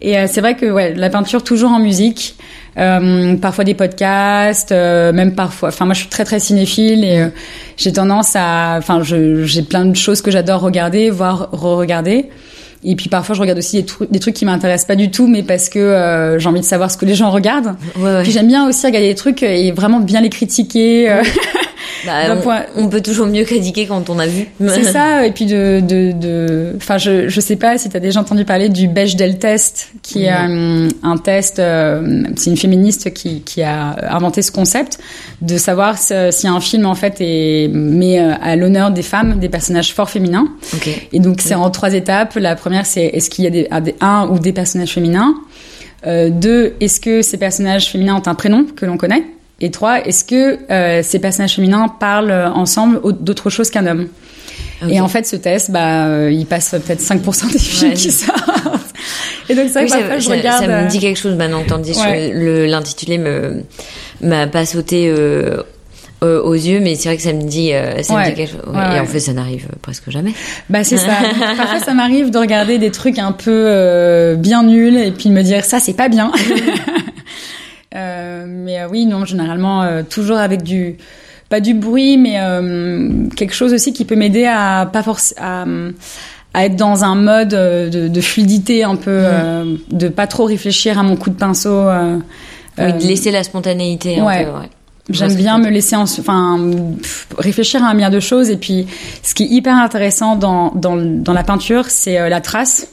Et euh, c'est vrai que ouais, la peinture toujours en musique, euh, parfois des podcasts, euh, même parfois. Enfin, moi, je suis très très cinéphile et euh, j'ai tendance à. Enfin, j'ai plein de choses que j'adore regarder, voire re-regarder. Et puis parfois, je regarde aussi des, trucs des trucs qui m'intéressent pas du tout, mais parce que euh, j'ai envie de savoir ce que les gens regardent. Ouais, ouais. Puis j'aime bien aussi regarder des trucs et vraiment bien les critiquer. euh, <laughs> Bah, on, point- on peut toujours mieux critiquer quand on a vu. C'est <laughs> ça, et puis de, de, de, enfin, je, je sais pas si t'as déjà entendu parler du Bechdel test, qui est un, un test, euh, c'est une féministe qui, qui a inventé ce concept de savoir si, un film en fait est met euh, à l'honneur des femmes, des personnages forts féminins. Et donc c'est en trois étapes. La première, c'est est-ce qu'il y a des, un des- un ou des personnages féminins? Euh, deux, est-ce que ces personnages féminins ont un prénom que l'on connaît? Et trois, est-ce que euh, ces personnages féminins parlent euh, ensemble au- d'autre chose qu'un homme? Et en fait, ce test, bah, il passe peut-être 5% des films Ouais. qui sortent. Et donc c'est vrai Oui, que ça, parfois, je ça- regarde. ça me dit quelque chose maintenant que t'en dis. Ouais. Le- L'intitulé me m'a pas sauté euh, euh, aux yeux, mais c'est vrai que ça me dit, euh, ça me dit quelque chose. Ouais, Ouais, Et en fait, ça n'arrive presque jamais. Bah c'est ça. <laughs> Parfois ça m'arrive de regarder des trucs un peu euh, bien nuls et puis de me dire ça c'est pas bien. <laughs> Euh, mais euh, oui non généralement euh, toujours avec du pas du bruit mais euh, quelque chose aussi qui peut m'aider à pas forc- à, à être dans un mode de, de fluidité un peu, euh, de pas trop réfléchir à mon coup de pinceau. euh, Oui, de laisser la spontanéité. Un peu, ouais. J'aime bien me laisser, en, enfin, réfléchir à un milliard de choses. Et puis, ce qui est hyper intéressant dans dans, dans la peinture, c'est euh, la trace.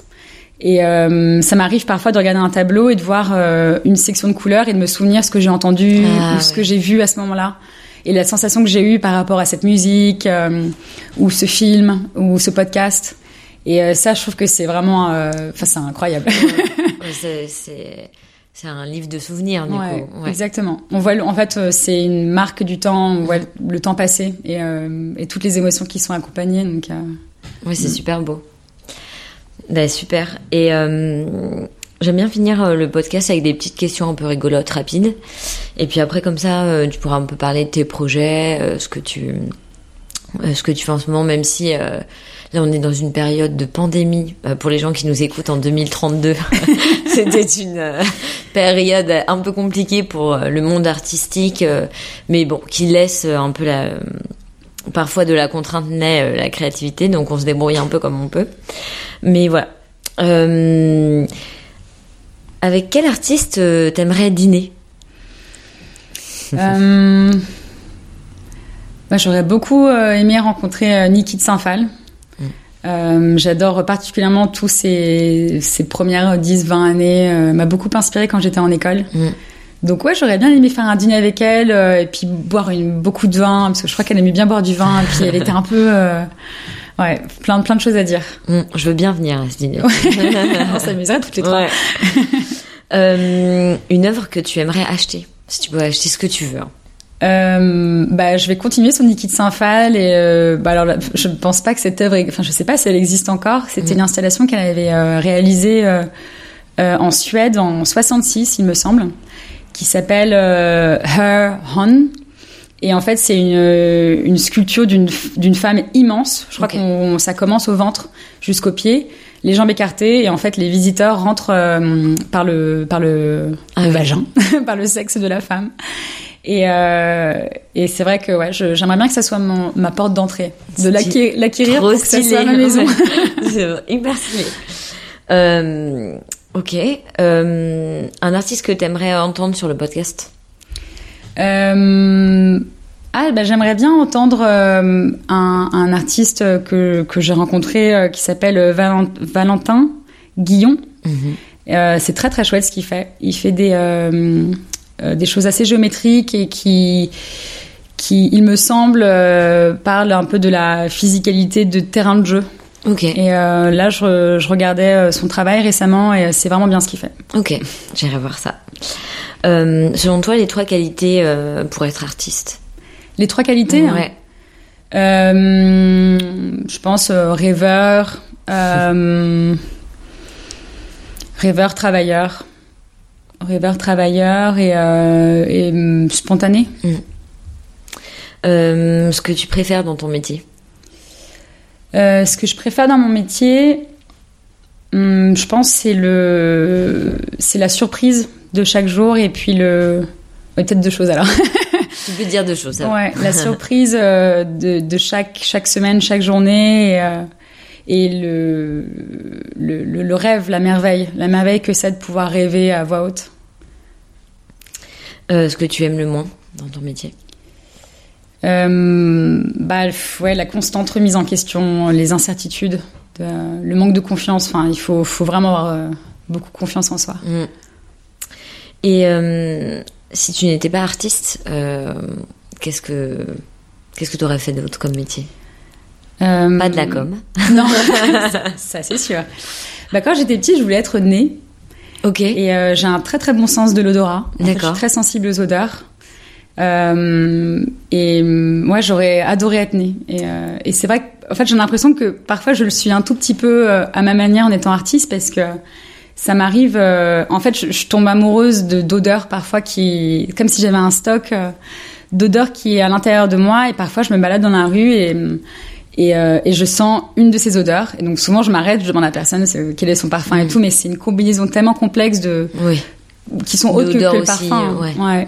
Et euh, ça m'arrive parfois de regarder un tableau et de voir euh, une section de couleurs et de me souvenir ce que j'ai entendu Ah, ou ce que j'ai vu à ce moment-là. Et la sensation que j'ai eue par rapport à cette musique euh, ou ce film ou ce podcast. Et euh, ça, je trouve que c'est vraiment, euh, enfin, c'est incroyable. <laughs> C'est- C'est un livre de souvenirs, du Ouais, coup. Ouais. Exactement. On voit, le- en fait, euh, c'est une marque du temps. On voit le- temps passer et, euh, et toutes les émotions qui sont accompagnées. Donc, euh, Ouais, c'est super beau. Bah, super. Et euh, j'aime bien finir le podcast avec des petites questions un peu rigolotes, rapides. Et puis après, comme ça, tu pourras un peu parler de tes projets, ce que tu, ce que tu fais en ce moment, même si euh, là on est dans une période de pandémie. Euh, pour les gens qui nous écoutent en 2032, <laughs> c'était une euh, période un peu compliquée pour euh, le monde artistique, mais bon, qui laisse un peu la parfois de la contrainte naît la créativité, donc on se débrouille un peu comme on peut. Mais voilà. Euh, avec quel artiste t'aimerais dîner? Euh, j'aurais beaucoup aimé rencontrer Niki de Saint-Phal. Euh, J'adore particulièrement tous ces, ces premières 10-20 années. Euh, m'a beaucoup inspiré quand j'étais en école. Mm. Donc ouais, j'aurais bien aimé faire un dîner avec elle euh, et puis boire une, beaucoup de vin parce que je crois qu'elle aimait bien boire du vin et puis elle était un peu euh, ouais plein plein de choses à dire. Hum, Je veux bien venir à ce dîner. <laughs> On s'amuserait toutes les trois. Ouais. <laughs> Une œuvre que tu aimerais acheter, si tu peux acheter ce que tu veux. hein. Euh, bah, je vais continuer sur Niki de Saint-Phal et euh, bah, alors je ne pense pas que cette œuvre, enfin je sais pas si elle existe encore. C'était Mm. une installation qu'elle avait euh, réalisée en Suède en 66, il me semble, qui s'appelle Her Hon. Et en fait, c'est une, une sculpture d'une femme immense. Je crois Ok. qu'on ça commence au ventre jusqu'aux pieds, les jambes écartées, et en fait, les visiteurs rentrent par le par le, Ah le vagin, <laughs> par le sexe de la femme. Et, euh, et c'est vrai que ouais, j'aimerais bien que ça soit mon, ma porte d'entrée, de l'acquérir pour que ça soit ma maison. <laughs> Hyper stylé. Euh, ok. Euh, un artiste que t'aimerais entendre sur le podcast? Euh, ah, bah, j'aimerais bien entendre euh, un, un artiste que, que j'ai rencontré euh, qui s'appelle Valent- Valentin Guillon. Euh, c'est très très chouette ce qu'il fait. Il fait des, des choses assez géométriques et qui, qui il me semble, euh, parle un peu de la physicalité de terrain de jeu. Ok. Et euh, là, je, je regardais euh, son travail récemment et c'est vraiment bien ce qu'il fait. Ok, j'irai voir ça. Euh, selon toi, les trois qualités euh, pour être artiste? Les trois qualités hein. Ouais. Euh, je pense euh, rêveur, euh, rêveur, travailleur, rêveur, travailleur et, euh, et hum, spontané. Euh, ce que tu préfères dans ton métier? Euh, ce que je préfère dans mon métier, hum, je pense, c'est le, c'est la surprise de chaque jour et puis le, ouais, peut-être deux choses alors. <laughs> Tu peux dire deux choses. ça. Ouais, la <laughs> surprise de, de chaque, chaque semaine, chaque journée, et, et le, le, rêve, la merveille, la merveille que c'est de pouvoir rêver à voix haute. Euh, ce que tu aimes le moins dans ton métier? Euh, bah, ouais, la constante remise en question, les incertitudes, de- le manque de confiance. Enfin, il faut, faut vraiment avoir euh, beaucoup confiance en soi. Mm. Et euh, si tu n'étais pas artiste, qu'est-ce que qu'est-ce que tu aurais fait d'autre comme métier? Euh, Pas de la com. <laughs> Non, ça, ça, c'est sûr. Bah, quand j'étais petite, je voulais être née. Ok. Et euh, j'ai un très très bon sens de l'odorat. En fait, D'accord. je suis très sensible aux odeurs. Euh, et moi, j'aurais adoré être née. Et, et c'est vrai que, en fait, j'ai l'impression que parfois je le suis un tout petit peu à ma manière en étant artiste parce que ça m'arrive. en fait, je, je tombe amoureuse de d'odeurs parfois qui, comme si j'avais un stock d'odeurs qui est à l'intérieur de moi. Et parfois, je me balade dans la rue et et, euh, et je sens une de ces odeurs. Et donc souvent, je m'arrête, je demande à la personne quel est son parfum et tout. Mais c'est une combinaison tellement complexe de Oui. qui sont autres que, le aussi, parfum. ouais. Ouais.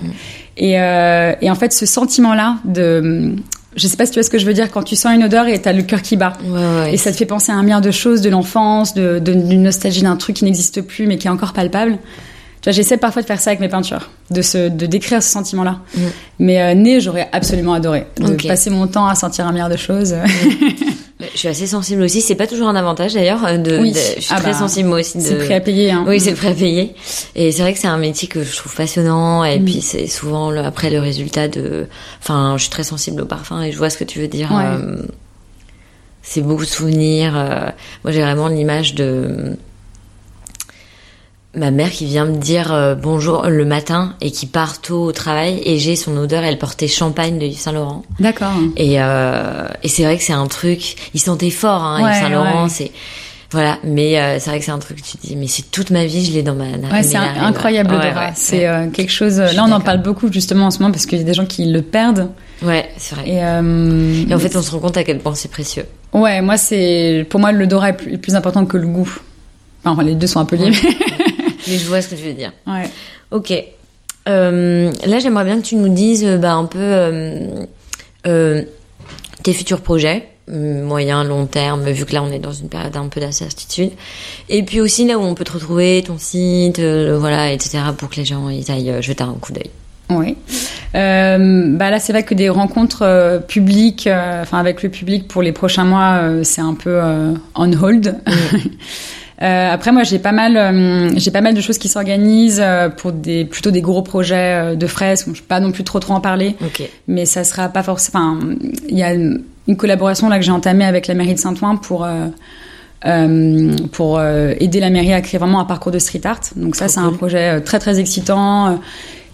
Et, euh, et en fait, ce sentiment-là de je sais pas si tu vois ce que je veux dire quand tu sens une odeur et t'as le cœur qui bat. Ouais, ouais. Et ça te fait penser à un milliard de choses de l'enfance, de, de- d'une nostalgie d'un truc qui n'existe plus mais qui est encore palpable. J'essaie parfois de faire ça avec mes peintures, de se, de décrire ce sentiment-là. Mm. Mais euh, né, j'aurais absolument adoré de passer mon temps à sentir un milliard de choses. <laughs> Je suis assez sensible aussi. C'est pas toujours un avantage d'ailleurs. euh, De, Oui. de- je suis Ah très bah, sensible moi aussi. De... C'est prêt à payer. Hein. Oui, c'est le prêt à payer. Et c'est vrai que c'est un métier que je trouve passionnant. Et puis c'est souvent le, après le résultat de. Enfin, je suis très sensible au parfum et je vois ce que tu veux dire. Ouais. Euh, c'est beaucoup de souvenirs. euh, moi, j'ai vraiment l'image de ma mère qui vient me dire euh, bonjour le matin et qui part tôt au travail et j'ai son odeur. Elle portait champagne de Yves Saint Laurent. D'accord. Et, euh, et c'est vrai que c'est un truc. Il sentait fort, hein, Ouais, Yves Saint Laurent. ouais. C'est voilà, mais euh, c'est vrai que c'est un truc que tu te dis, mais c'est toute ma vie, je l'ai dans ma. Ouais, c'est incroyable ouais. l'odorat. Ouais, c'est euh, quelque chose. Suis Là, on en parle beaucoup justement en ce moment parce qu'il y a des gens qui le perdent. Ouais, c'est vrai. Et, euh, Et en fait, on se rend compte à quel point c'est précieux. ouais, moi c'est pour moi l'odorat est plus, plus important que le goût. Enfin, les deux sont un peu liés. Mais je vois ce que tu veux dire. ouais. Ok. Euh, là, j'aimerais bien que tu nous dises euh, bah, un peu euh, euh, tes futurs projets, moyen, long terme, vu que là, on est dans une période un peu d'incertitude. Et puis aussi là où on peut te retrouver, ton site, voilà, etc., pour que les gens ils aillent jeter un coup d'œil. Oui. Euh, bah là, c'est vrai que des rencontres euh, publiques, euh, enfin avec le public pour les prochains mois, c'est un peu on hold. <laughs> Euh, après, moi, j'ai pas mal, euh, j'ai pas mal de choses qui s'organisent euh, pour des plutôt des gros projets de fresques. Bon, je peux pas non plus trop trop en parler, mais ça sera pas forcément. Enfin, il y a une collaboration là que j'ai entamée avec la mairie de Saint-Ouen pour. pour aider la mairie à créer vraiment un parcours de street art. Donc ça, c'est un projet très très excitant.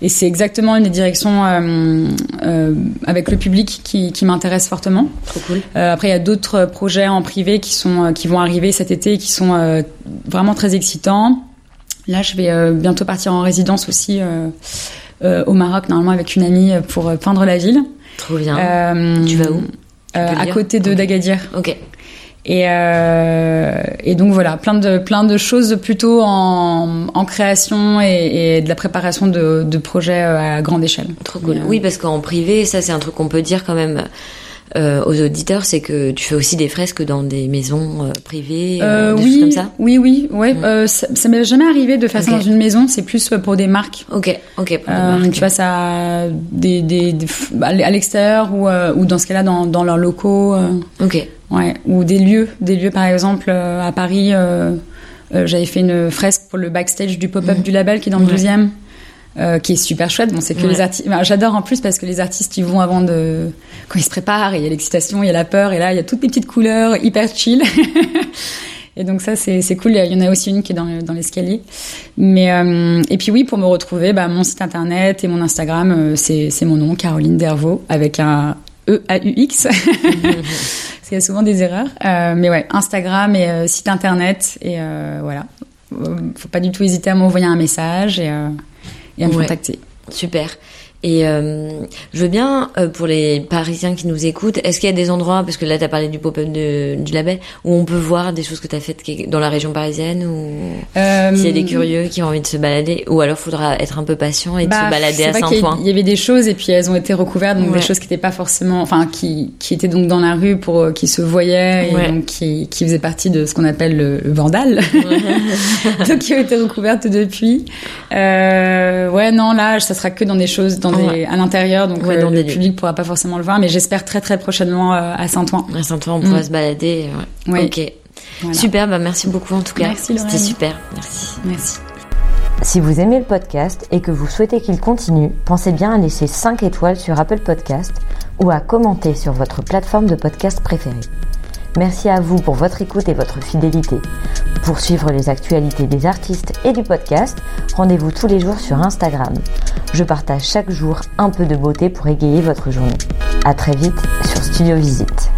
Et c'est exactement une des directions euh, euh, avec le public qui, qui m'intéresse fortement. Trop cool. Euh, après, il y a d'autres projets en privé qui sont qui vont arriver cet été, et qui sont vraiment très excitants. Là, je vais bientôt partir en résidence aussi au Maroc, normalement avec une amie pour peindre la ville. Trop bien. Tu vas où? À côté de d'Agadir. Ok. Et, euh, et donc voilà, plein de plein de choses plutôt en, en création et, et de la préparation de, de projets euh, à grande échelle. Trop cool. Euh, Oui, parce qu'en privé, ça c'est un truc qu'on peut dire quand même euh, aux auditeurs, c'est que tu fais aussi des fresques dans des maisons euh, privées, euh, des oui, choses comme ça? oui, oui, ouais. euh, ça ça m'est jamais arrivé de faire ça dans une maison. C'est plus pour des marques. Ok, ok. pour des marques. tu vois, ça, des, des, des- à l'extérieur ou, ou dans ce cas-là dans, dans leurs locaux, Ok. ouais, ou des lieux, des lieux par exemple à Paris. J'avais fait une fresque pour le backstage du pop-up du label qui est dans le Ouais. deuxième, euh, qui est super chouette. Bon, c'est que Ouais. les artistes, j'adore en plus parce que les artistes ils vont avant de, quand ils se préparent, il y a l'excitation, il y a la peur, et là il y a toutes les petites couleurs hyper chill. <laughs> Et donc ça c'est c'est cool. Il y en a aussi une qui est dans, dans l'escalier. Mais euh, et puis oui pour me retrouver, bah, mon site internet et mon Instagram euh, c'est c'est mon nom Caroline Dervaux avec un E A U X. <laughs> Parce qu'il y a souvent des erreurs. Euh, mais ouais Instagram et site internet et voilà. Faut pas du tout hésiter à m'envoyer un message et, et à me Ouais. contacter. Super. Et euh, je veux bien, euh, pour les Parisiens qui nous écoutent, est-ce qu'il y a des endroits, parce que là tu as parlé du pop-up de- du label, où on peut voir des choses que tu as faites dans la région parisienne, ou Euh, s'il y a des curieux qui ont envie de se balader, ou alors faudra être un peu patient et de Bah, se balader à Saint-Ouen. Il y avait des choses et puis elles ont été recouvertes, donc Ouais. des choses qui n'étaient pas forcément, enfin qui, qui étaient donc dans la rue pour euh, qui se voyaient et Ouais. donc qui, qui faisaient partie de ce qu'on appelle le, le vandal, <laughs> donc qui ont été recouvertes depuis. Euh, ouais, non, là, ça sera que dans des choses, dans des, Ouais. à l'intérieur, donc Ouais, euh, dans le des lieux. public pourra pas forcément le voir, mais j'espère très très prochainement euh, à Saint-Ouen. À Saint-Ouen, on pourra Mm. se balader. ouais. Oui. Ok. Voilà. Super, bah merci beaucoup en tout cas. Merci, C'était super. Merci. Merci. Si vous aimez le podcast et que vous souhaitez qu'il continue, pensez bien à laisser 5 étoiles sur Apple Podcast ou à commenter sur votre plateforme de podcast préférée. Merci à vous pour votre écoute et votre fidélité. Pour suivre les actualités des artistes et du podcast, rendez-vous tous les jours sur Instagram. Je partage chaque jour un peu de beauté pour égayer votre journée. À très vite sur Studio Visite.